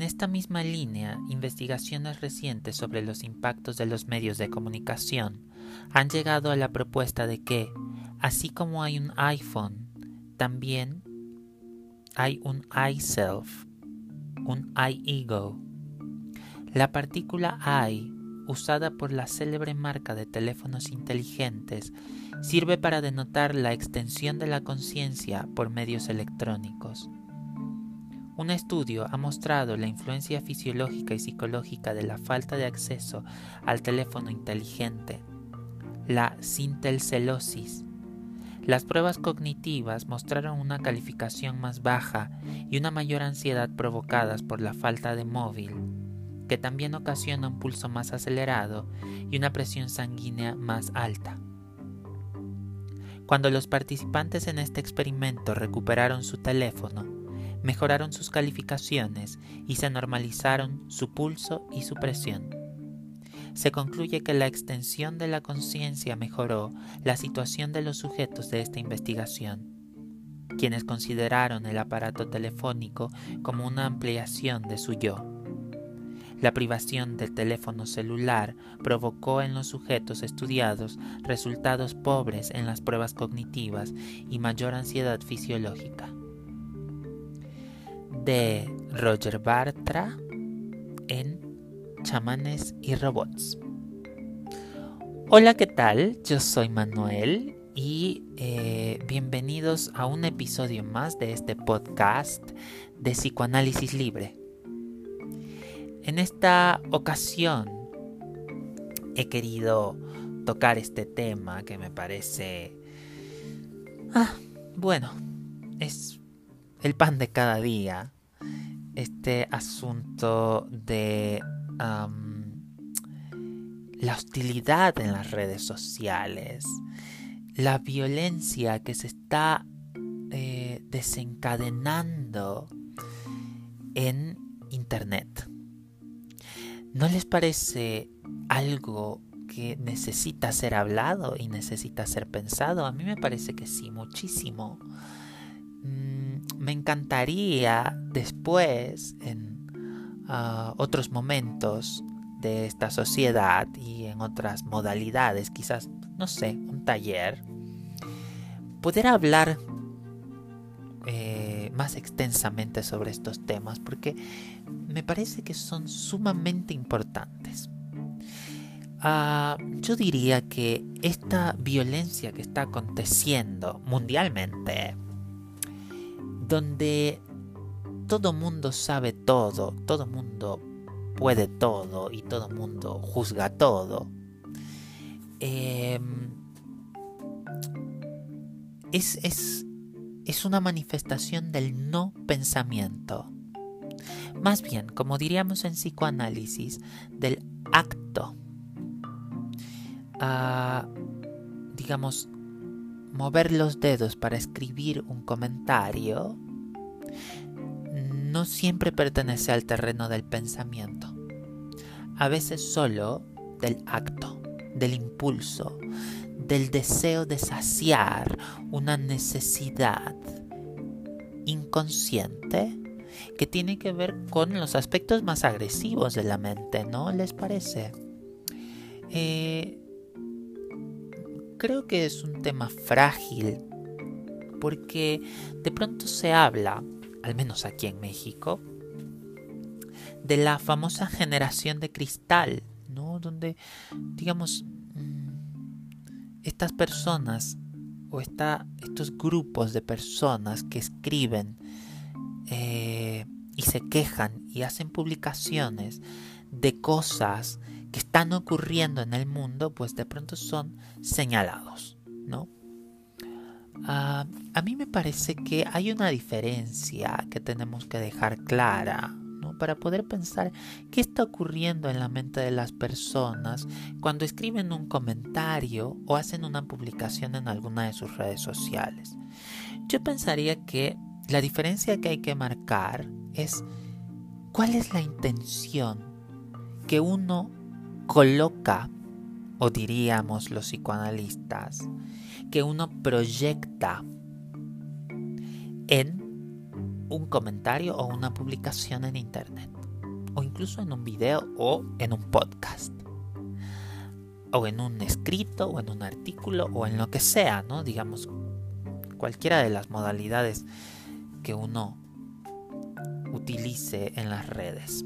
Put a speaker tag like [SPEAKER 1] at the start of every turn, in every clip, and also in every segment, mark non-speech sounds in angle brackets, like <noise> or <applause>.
[SPEAKER 1] En esta misma línea, investigaciones recientes sobre los impactos de los medios de comunicación han llegado a la propuesta de que, así como hay un iPhone, también hay un iSelf, un iEgo. La partícula I, usada por la célebre marca de teléfonos inteligentes, sirve para denotar la extensión de la conciencia por medios electrónicos. Un estudio ha mostrado la influencia fisiológica y psicológica de la falta de acceso al teléfono inteligente, la sintelcelosis. Las pruebas cognitivas mostraron una calificación más baja y una mayor ansiedad provocadas por la falta de móvil, que también ocasiona un pulso más acelerado y una presión sanguínea más alta. Cuando los participantes en este experimento recuperaron su teléfono, mejoraron sus calificaciones y se normalizaron su pulso y su presión. Se concluye que la extensión de la conciencia mejoró la situación de los sujetos de esta investigación, quienes consideraron el aparato telefónico como una ampliación de su yo. La privación del teléfono celular provocó en los sujetos estudiados resultados pobres en las pruebas cognitivas y mayor ansiedad fisiológica de Roger Bartra en Chamanes y Robots. Hola, ¿qué tal? Yo soy Manuel y eh, bienvenidos a un episodio más de este podcast de Psicoanálisis Libre. En esta ocasión he querido tocar este tema que me parece... Ah, bueno, es el pan de cada día, este asunto de la hostilidad en las redes sociales, la violencia que se está eh, desencadenando en Internet. ¿No les parece algo que necesita ser hablado y necesita ser pensado? A mí me parece que sí, muchísimo. Me encantaría después, en ah, otros momentos de esta sociedad y en otras modalidades, quizás, no sé, un taller, poder hablar eh, más extensamente sobre estos temas, porque me parece que son sumamente importantes. Ah, yo diría que esta violencia que está aconteciendo mundialmente, donde todo mundo sabe todo, todo mundo puede todo y todo mundo juzga todo. Em, es, es, es una manifestación del no pensamiento. Más bien, como diríamos en psicoanálisis, del acto. Ah, digamos, mover los dedos para escribir un comentario no siempre pertenece al terreno del pensamiento. A veces solo del acto, del impulso, del deseo de saciar una necesidad inconsciente que tiene que ver con los aspectos más agresivos de la mente, ¿no les parece? Eh, creo que es un tema frágil porque de pronto se habla, al menos aquí en México, de la famosa generación de cristal, ¿no? Donde, digamos, mm, estas personas o estos grupos de personas que escriben eh, y se quejan y hacen publicaciones de cosas que están ocurriendo en el mundo, pues de pronto son señalados, ¿no? Ah, a mí me parece que hay una diferencia que tenemos que dejar clara, ¿no? Para poder pensar qué está ocurriendo en la mente de las personas cuando escriben un comentario o hacen una publicación en alguna de sus redes sociales. Yo pensaría que la diferencia que hay que marcar es cuál es la intención que uno coloca, o diríamos los psicoanalistas, que uno proyecta en un comentario o una publicación en Internet. incluso en un video o en un podcast o en un escrito o en un artículo o en lo que sea, ¿no? Digamos, cualquiera de las modalidades que uno utilice en las redes.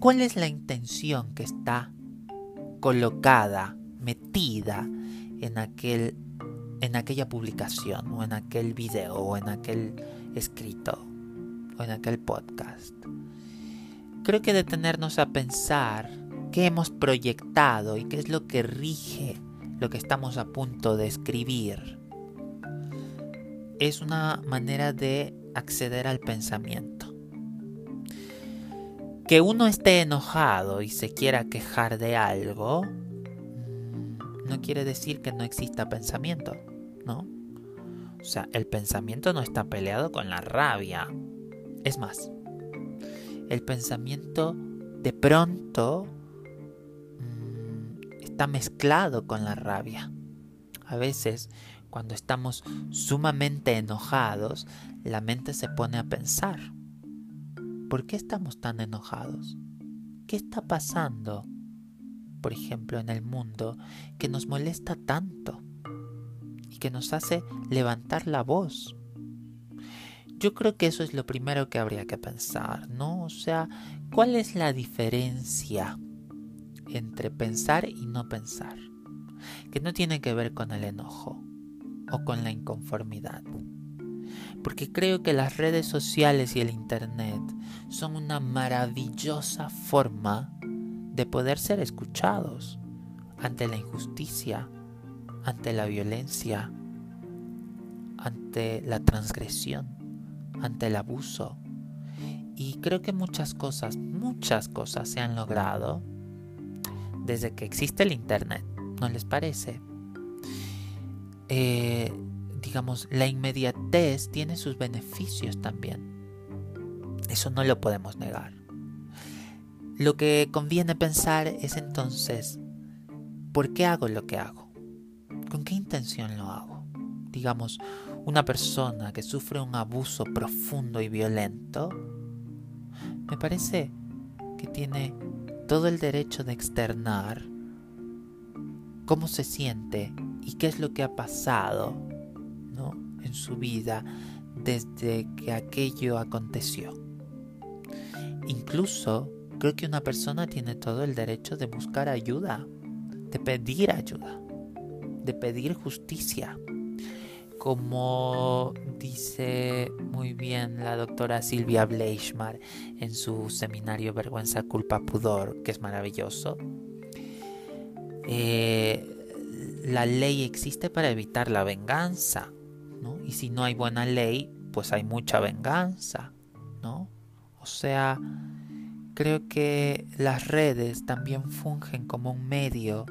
[SPEAKER 1] ¿Cuál es la intención que está colocada, metida en aquel en aquella publicación o en aquel video o en aquel escrito o en aquel podcast? Creo que detenernos a pensar qué hemos proyectado y qué es lo que rige lo que estamos a punto de escribir es una manera de acceder al pensamiento. Que uno esté enojado y se quiera quejar de algo mm, no quiere decir que no exista pensamiento, ¿no? O sea, el pensamiento no está peleado con la rabia. Es más, el pensamiento de pronto está mezclado con la rabia. A veces, cuando estamos sumamente enojados, la mente se pone a pensar, ¿por qué estamos tan enojados? ¿Qué está pasando, por ejemplo, en el mundo que nos molesta tanto y que nos hace levantar la voz? Yo creo que eso es lo primero que habría que pensar, ¿no? O sea, ¿cuál es la diferencia entre pensar y no pensar, que no tiene que ver con el enojo o con la inconformidad. Porque creo que las redes sociales y el Internet son una maravillosa forma de poder ser escuchados ante la injusticia, ante la violencia, ante la transgresión, ante el abuso. Y creo que muchas cosas, muchas cosas se han logrado desde que existe el Internet, ¿no les parece? Eh, digamos, la inmediatez tiene sus beneficios también. Eso no lo podemos negar. Lo que conviene pensar es entonces, ¿por qué hago lo que hago? ¿Con qué intención lo hago? Digamos, una persona que sufre un abuso profundo y violento, me parece que tiene todo el derecho de externar cómo se siente y qué es lo que ha pasado. Su vida desde que aquello aconteció. Incluso creo que una persona tiene todo el derecho de buscar ayuda, de pedir ayuda, de pedir justicia. Como dice muy bien la doctora Silvia Bleichmar en su seminario Vergüenza, Culpa, Pudor, que es maravilloso. Eh, la ley existe para evitar la venganza, Y si no hay buena ley, pues hay mucha venganza, ¿no? O sea, creo que las redes también fungen como un medio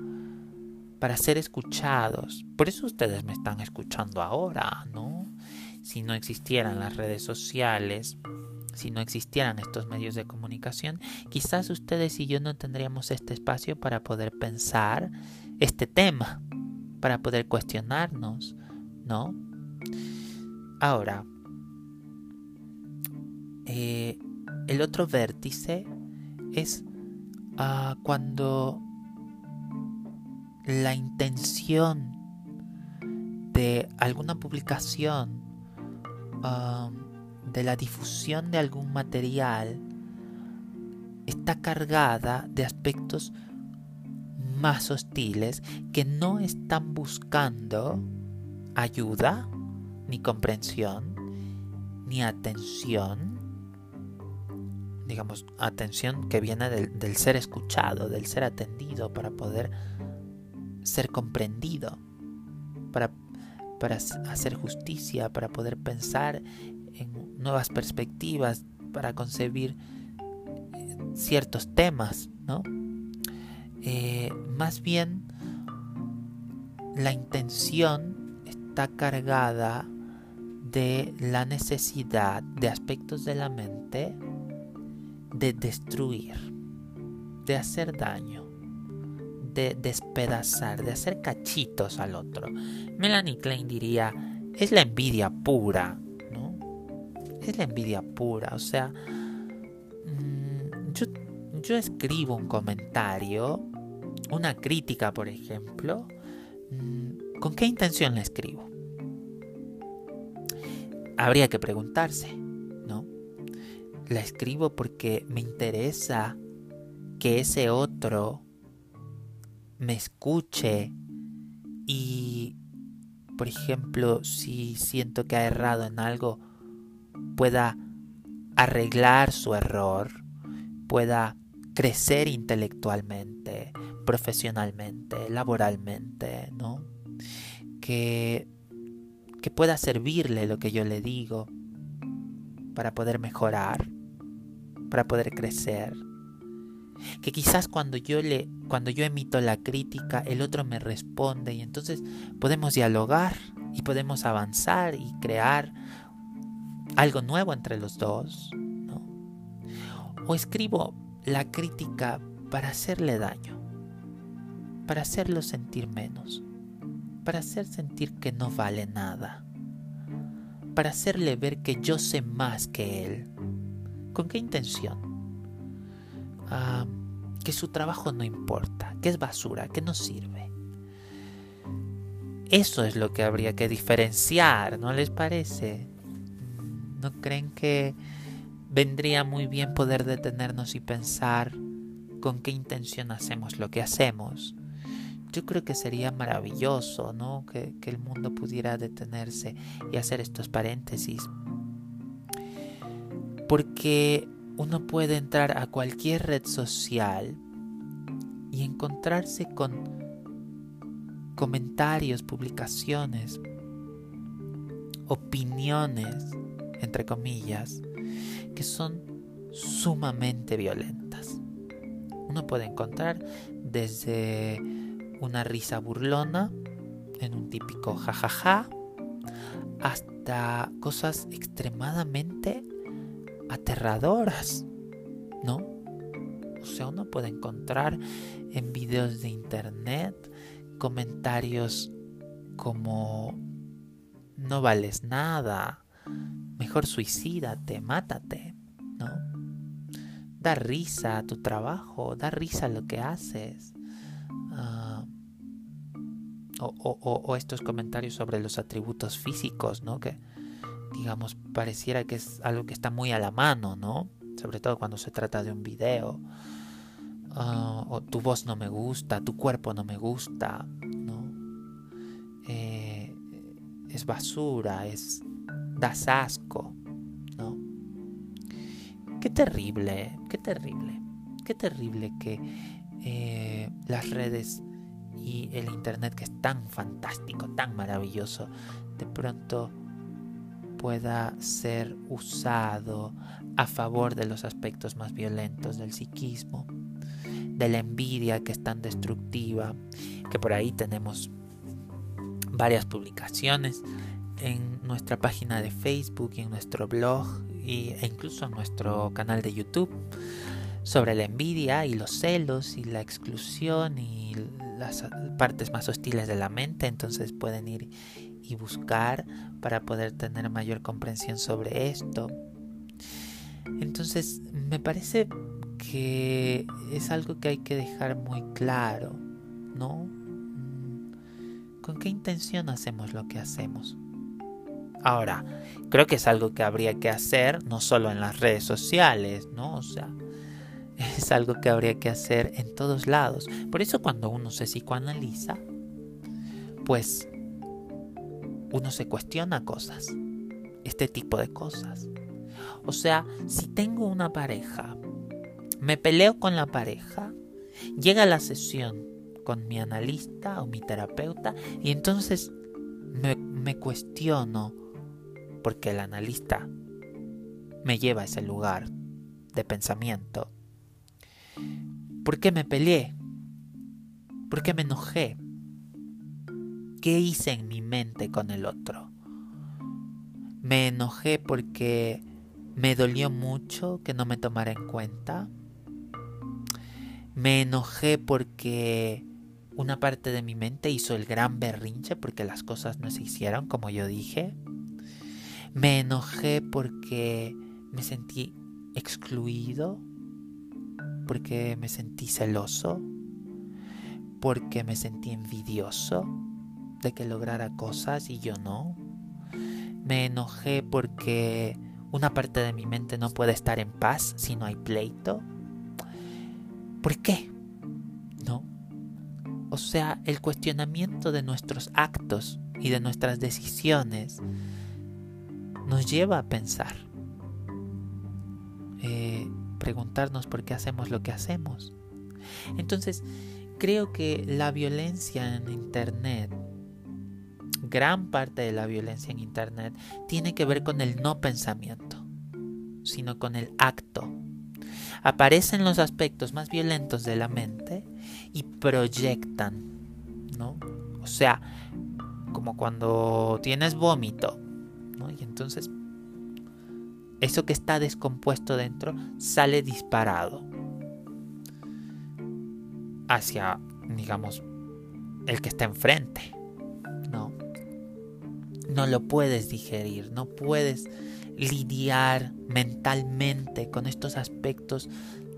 [SPEAKER 1] para ser escuchados. Por eso ustedes me están escuchando ahora, ¿no? si no existieran las redes sociales, si no existieran estos medios de comunicación, quizás ustedes y yo no tendríamos este espacio para poder pensar este tema, para poder cuestionarnos, ¿no? Ahora, eh, el otro vértice es ah, cuando la intención de alguna publicación de la difusión de algún material está cargada de aspectos más hostiles que no están buscando ayuda, ni comprensión, ni atención, digamos, atención que viene del, ser escuchado, del ser atendido para poder ser comprendido, para para hacer justicia, para poder pensar en nuevas perspectivas, para concebir eh, ciertos temas, ¿no? Eh, más bien, la intención está cargada de la necesidad de aspectos de la mente de destruir, de hacer daño de despedazar, de hacer cachitos al otro. Melanie Klein diría, es la envidia pura, ¿no? Es la envidia pura, o sea, mm, yo escribo un comentario, una crítica, por ejemplo, mm, ¿con qué intención la escribo? Habría que preguntarse, ¿no? La escribo porque me interesa que ese otro me escuche y, por ejemplo, si siento que ha errado en algo, pueda arreglar su error, pueda crecer intelectualmente, profesionalmente, laboralmente, ¿no? Que, que pueda servirle lo que yo le digo para poder mejorar, para poder crecer. Que quizás cuando yo le cuando yo emito la crítica, el otro me responde y entonces podemos dialogar y podemos avanzar y crear algo nuevo entre los dos. O escribo la crítica para hacerle daño, para hacerlo sentir menos, para hacer sentir que no vale nada, para hacerle ver que yo sé más que él. ¿Con qué intención? Ah, que su trabajo no importa, que es basura, que no sirve. Eso es lo que habría que diferenciar, ¿no les parece? ¿No creen que vendría muy bien poder detenernos y pensar con qué intención hacemos lo que hacemos? Yo creo que sería maravilloso, ¿no? Que, que el mundo pudiera detenerse y hacer estos paréntesis. Porque uno puede entrar a cualquier red social y encontrarse con comentarios, publicaciones, opiniones entre comillas, que son sumamente violentas. Uno puede encontrar desde una risa burlona en un típico jajaja hasta cosas extremadamente aterradoras, ¿no? O sea, uno puede encontrar en videos de internet comentarios como no vales nada, Mejor suicídate, mátate, ¿no? Da risa a tu trabajo, da risa a lo que haces. Ah, o, estos comentarios sobre los atributos físicos, ¿no? Que, digamos, pareciera que es algo que está muy a la mano, ¿no? Sobre todo cuando se trata de un video. Ah, o tu voz no me gusta, tu cuerpo no me gusta, ¿no? Eh, es basura, es das asco, ¿no? Qué terrible, qué terrible, qué terrible que eh, las redes y el Internet, que es tan fantástico, tan maravilloso, de pronto pueda ser usado a favor de los aspectos más violentos del psiquismo, de la envidia que es tan destructiva, que por ahí tenemos varias publicaciones en nuestra página de Facebook y en nuestro blog e incluso en nuestro canal de YouTube sobre la envidia y los celos y la exclusión y las partes más hostiles de la mente. Entonces pueden ir y buscar para poder tener mayor comprensión sobre esto. Entonces me parece que es algo que hay que dejar muy claro, ¿no? ¿Con qué intención hacemos lo que hacemos? Ahora, creo que es algo que habría que hacer no solo en las redes sociales, ¿no? O sea, <laughs> es algo que habría que hacer en todos lados. Por eso cuando uno se psicoanaliza, pues uno se cuestiona cosas, este tipo de cosas. O sea, si tengo una pareja, me peleo con la pareja, llega la sesión con mi analista o mi terapeuta y entonces me, me cuestiono porque el analista me lleva a ese lugar de pensamiento. ¿Por qué me peleé? ¿Por qué me enojé? ¿Qué hice en mi mente con el otro? Me enojé porque me dolió mucho que no me tomara en cuenta. Me enojé porque una parte de mi mente hizo el gran berrinche porque las cosas no se hicieron como yo dije. Me enojé porque me sentí excluido. Porque me sentí celoso, porque me sentí envidioso de que lograra cosas y yo no. Me enojé porque una parte de mi mente no puede estar en paz si no hay pleito. ¿Por qué? ¿No? O sea, el cuestionamiento de nuestros actos y de nuestras decisiones nos lleva a pensar. Eh, preguntarnos por qué hacemos lo que hacemos. Entonces, creo que la violencia en Internet, gran parte de la violencia en Internet, tiene que ver con el no pensamiento, sino con el acto. Aparecen los aspectos más violentos de la mente y proyectan, ¿no? O sea, como cuando tienes vómito, ¿no? Y entonces eso que está descompuesto dentro sale disparado hacia, digamos, el que está enfrente. No. No lo puedes digerir, no puedes lidiar mentalmente con estos aspectos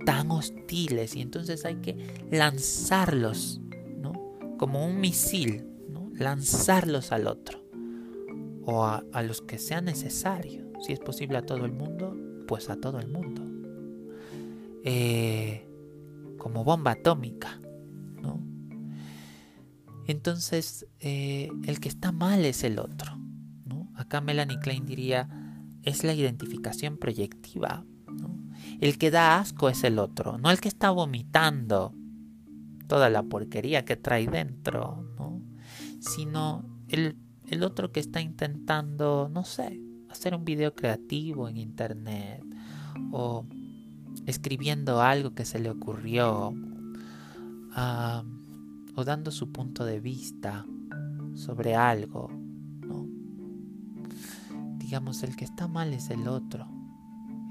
[SPEAKER 1] tan hostiles y entonces hay que lanzarlos, ¿no? Como un misil, ¿no? Lanzarlos al otro o a, los que sea necesario. Si es posible a todo el mundo, pues a todo el mundo. Eh, como bomba atómica, ¿no? Entonces, eh, el que está mal es el otro, ¿no? Acá Melanie Klein diría, es la identificación proyectiva. El que da asco es el otro, no el que está vomitando toda la porquería que trae dentro, ¿no? Sino el, el otro que está intentando, no sé, hacer un video creativo en internet o escribiendo algo que se le ocurrió o dando su punto de vista sobre algo. Digamos, el que está mal es el otro,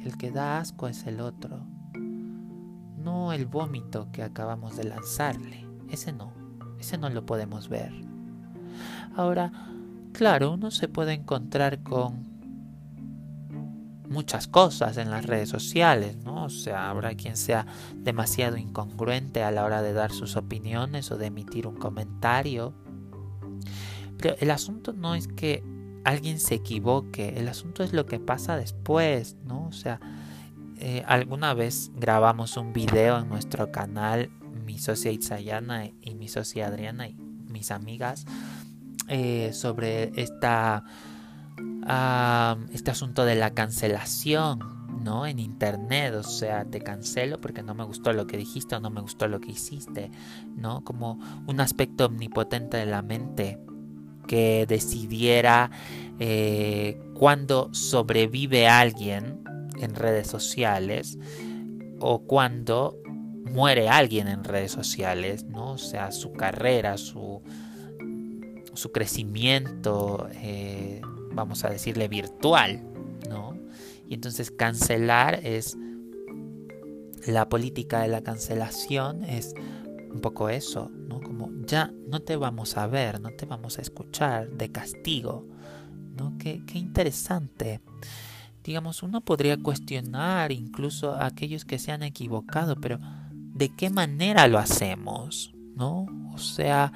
[SPEAKER 1] el que da asco es el otro, no el vómito que acabamos de lanzarle, ese no, ese no lo podemos ver. Ahora, claro, uno se puede encontrar con muchas cosas en las redes sociales, ¿no? O sea, habrá quien sea demasiado incongruente a la hora de dar sus opiniones o de emitir un comentario. Pero el asunto no es que alguien se equivoque, el asunto es lo que pasa después, ¿no? O sea, eh, alguna vez grabamos un video en nuestro canal, mi socia Itzayana y mi socia Adriana y mis amigas, eh, sobre esta este asunto de la cancelación, ¿no? En internet, o sea, te cancelo porque no me gustó lo que dijiste o no me gustó lo que hiciste, ¿no? Como un aspecto omnipotente de la mente que decidiera eh, cuando sobrevive alguien en redes sociales o cuando muere alguien en redes sociales, ¿no? O sea, su carrera, su, su crecimiento, eh, vamos a decirle, virtual, ¿no? Y entonces cancelar es, la política de la cancelación es un poco eso, ¿no? Como ya no te vamos a ver, no te vamos a escuchar de castigo, ¿no? Qué, qué interesante. Digamos, uno podría cuestionar incluso a aquellos que se han equivocado, pero ¿de qué manera lo hacemos? ¿No? O sea,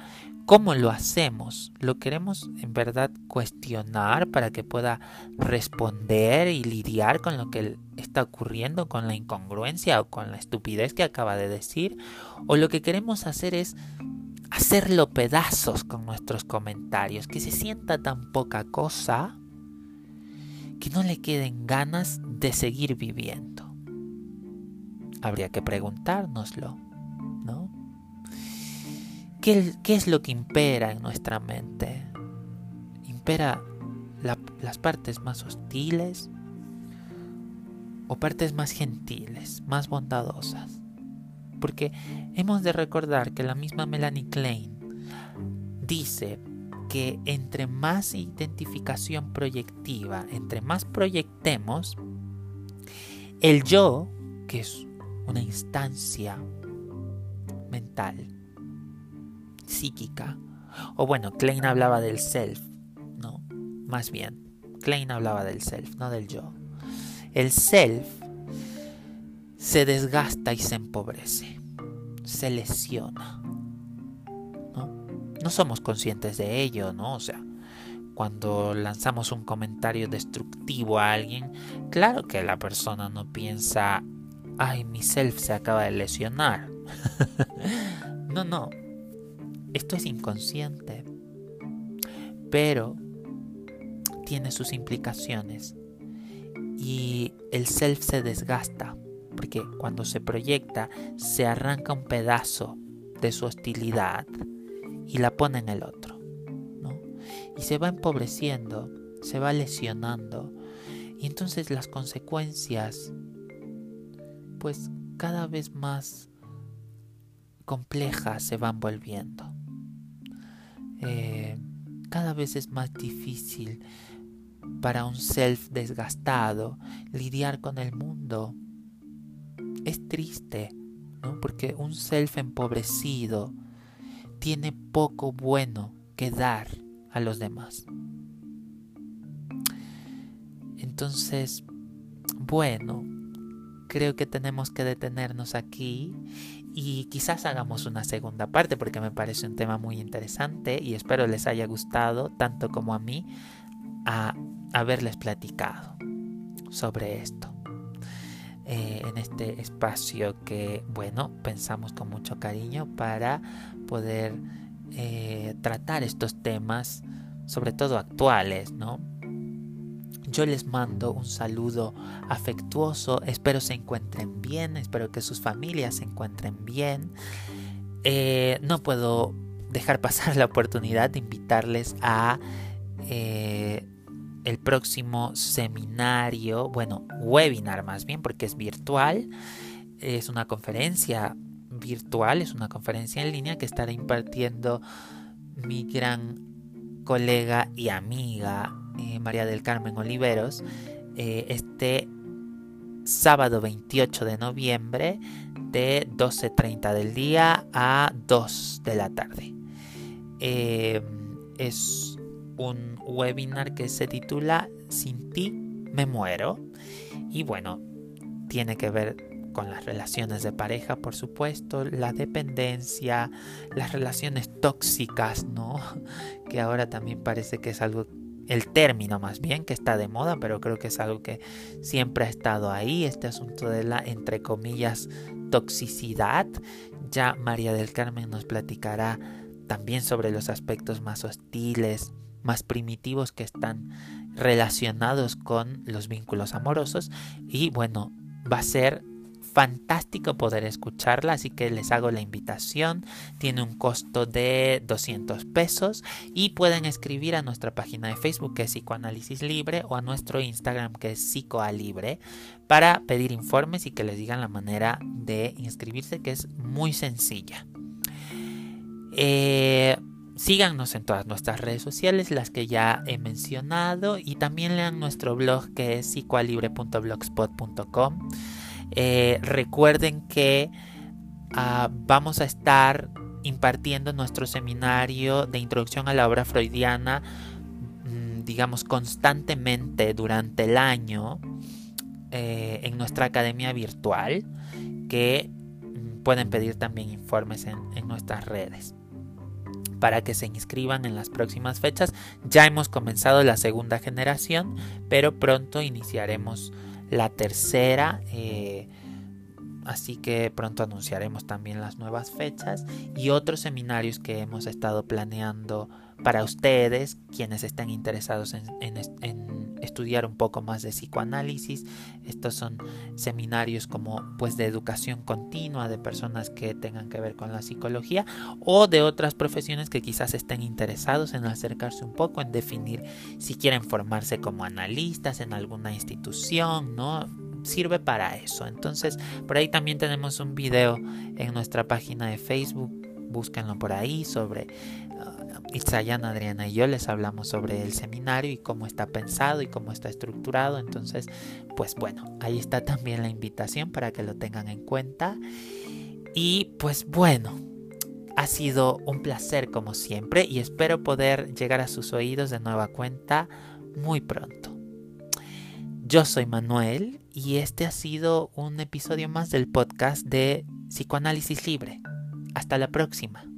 [SPEAKER 1] ¿Cómo lo hacemos? ¿Lo queremos en verdad cuestionar para que pueda responder y lidiar con lo que está ocurriendo, con la incongruencia o con la estupidez que acaba de decir? ¿O lo que queremos hacer es hacerlo pedazos con nuestros comentarios, que se sienta tan poca cosa que no le queden ganas de seguir viviendo? Habría que preguntárnoslo. ¿Qué, es lo que impera en nuestra mente? ¿Impera las partes más hostiles o partes más gentiles, más bondadosas? Porque hemos de recordar que la misma Melanie Klein dice que entre más identificación proyectiva, entre más proyectemos, el yo, que es una instancia mental, psíquica. O bueno, Klein hablaba del self, ¿no? Más bien, Klein hablaba del self, no del yo. El self se desgasta y se empobrece, se lesiona. ¿no? no somos conscientes de ello, ¿no? O sea, cuando lanzamos un comentario destructivo a alguien, claro que la persona no piensa, ay, mi self se acaba de lesionar. <laughs> no, no, esto es inconsciente, pero tiene sus implicaciones y el self se desgasta porque cuando se proyecta se arranca un pedazo de su hostilidad y la pone en el otro. Y se va empobreciendo, se va lesionando. Y entonces las consecuencias, pues cada vez más complejas se van volviendo. Eh, cada vez es más difícil para un self desgastado lidiar con el mundo es triste, ¿no? Porque un self empobrecido tiene poco bueno que dar a los demás. Entonces, bueno, creo que tenemos que detenernos aquí y quizás hagamos una segunda parte porque me parece un tema muy interesante y espero les haya gustado tanto como a mí a haberles platicado sobre esto. Eh, en este espacio que, bueno, pensamos con mucho cariño para poder eh, tratar estos temas, sobre todo actuales, ¿no? Yo les mando un saludo afectuoso, espero se encuentren bien, espero que sus familias se encuentren bien. Eh, no puedo dejar <laughs> pasar la oportunidad de invitarles a el próximo seminario, bueno, webinar más bien, porque es virtual. Es una conferencia virtual, es una conferencia en línea que estará impartiendo mi gran colega y amiga María del Carmen Oliveros eh, este sábado 28 de noviembre de 12.30 del día a 2 de la tarde. Eh, es un webinar que se titula Sin ti me muero. Y bueno, tiene que ver con las relaciones de pareja, por supuesto, la dependencia, las relaciones tóxicas, ¿no? <laughs> Que ahora también parece que es algo, el término más bien, que está de moda, pero creo que es algo que siempre ha estado ahí, este asunto de la, entre comillas, toxicidad. Ya María del Carmen nos platicará también sobre los aspectos más hostiles, más primitivos que están relacionados con los vínculos amorosos y bueno, va a ser fantástico poder escucharla, así que les hago la invitación. Tiene un costo de 200 pesos y pueden escribir a nuestra página de Facebook que es Psicoanálisis Libre o a nuestro Instagram que es Psicoalibre para pedir informes y que les digan la manera de inscribirse que es muy sencilla. Eh, Síganos en todas nuestras redes sociales, las que ya he mencionado, y también lean nuestro blog que es psicoalibre.blogspot.com. Eh, recuerden que ah, vamos a estar impartiendo nuestro seminario de introducción a la obra freudiana, mm, digamos, constantemente durante el año eh, en nuestra academia virtual, que mm, pueden pedir también informes en nuestras redes para que se inscriban en las próximas fechas. Ya hemos comenzado la segunda generación, pero pronto iniciaremos la tercera. Eh, así que pronto anunciaremos también las nuevas fechas y otros seminarios que hemos estado planeando para ustedes, quienes estén interesados en, estudiar un poco más de psicoanálisis. Estos son seminarios como pues de educación continua de personas que tengan que ver con la psicología o de otras profesiones que quizás estén interesados en acercarse un poco, en definir si quieren formarse como analistas en alguna institución, ¿no? Sirve para eso. Entonces, por ahí también tenemos un video en nuestra página de Facebook búsquenlo por ahí sobre Itzayana, Adriana y yo les hablamos sobre el seminario y cómo está pensado y cómo está estructurado. Entonces, pues bueno, ahí está también la invitación para que lo tengan en cuenta. Y pues bueno, ha sido un placer como siempre y espero poder llegar a sus oídos de nueva cuenta muy pronto. Yo soy Manuel y este ha sido un episodio más del podcast de Psicoanálisis Libre. Hasta la próxima.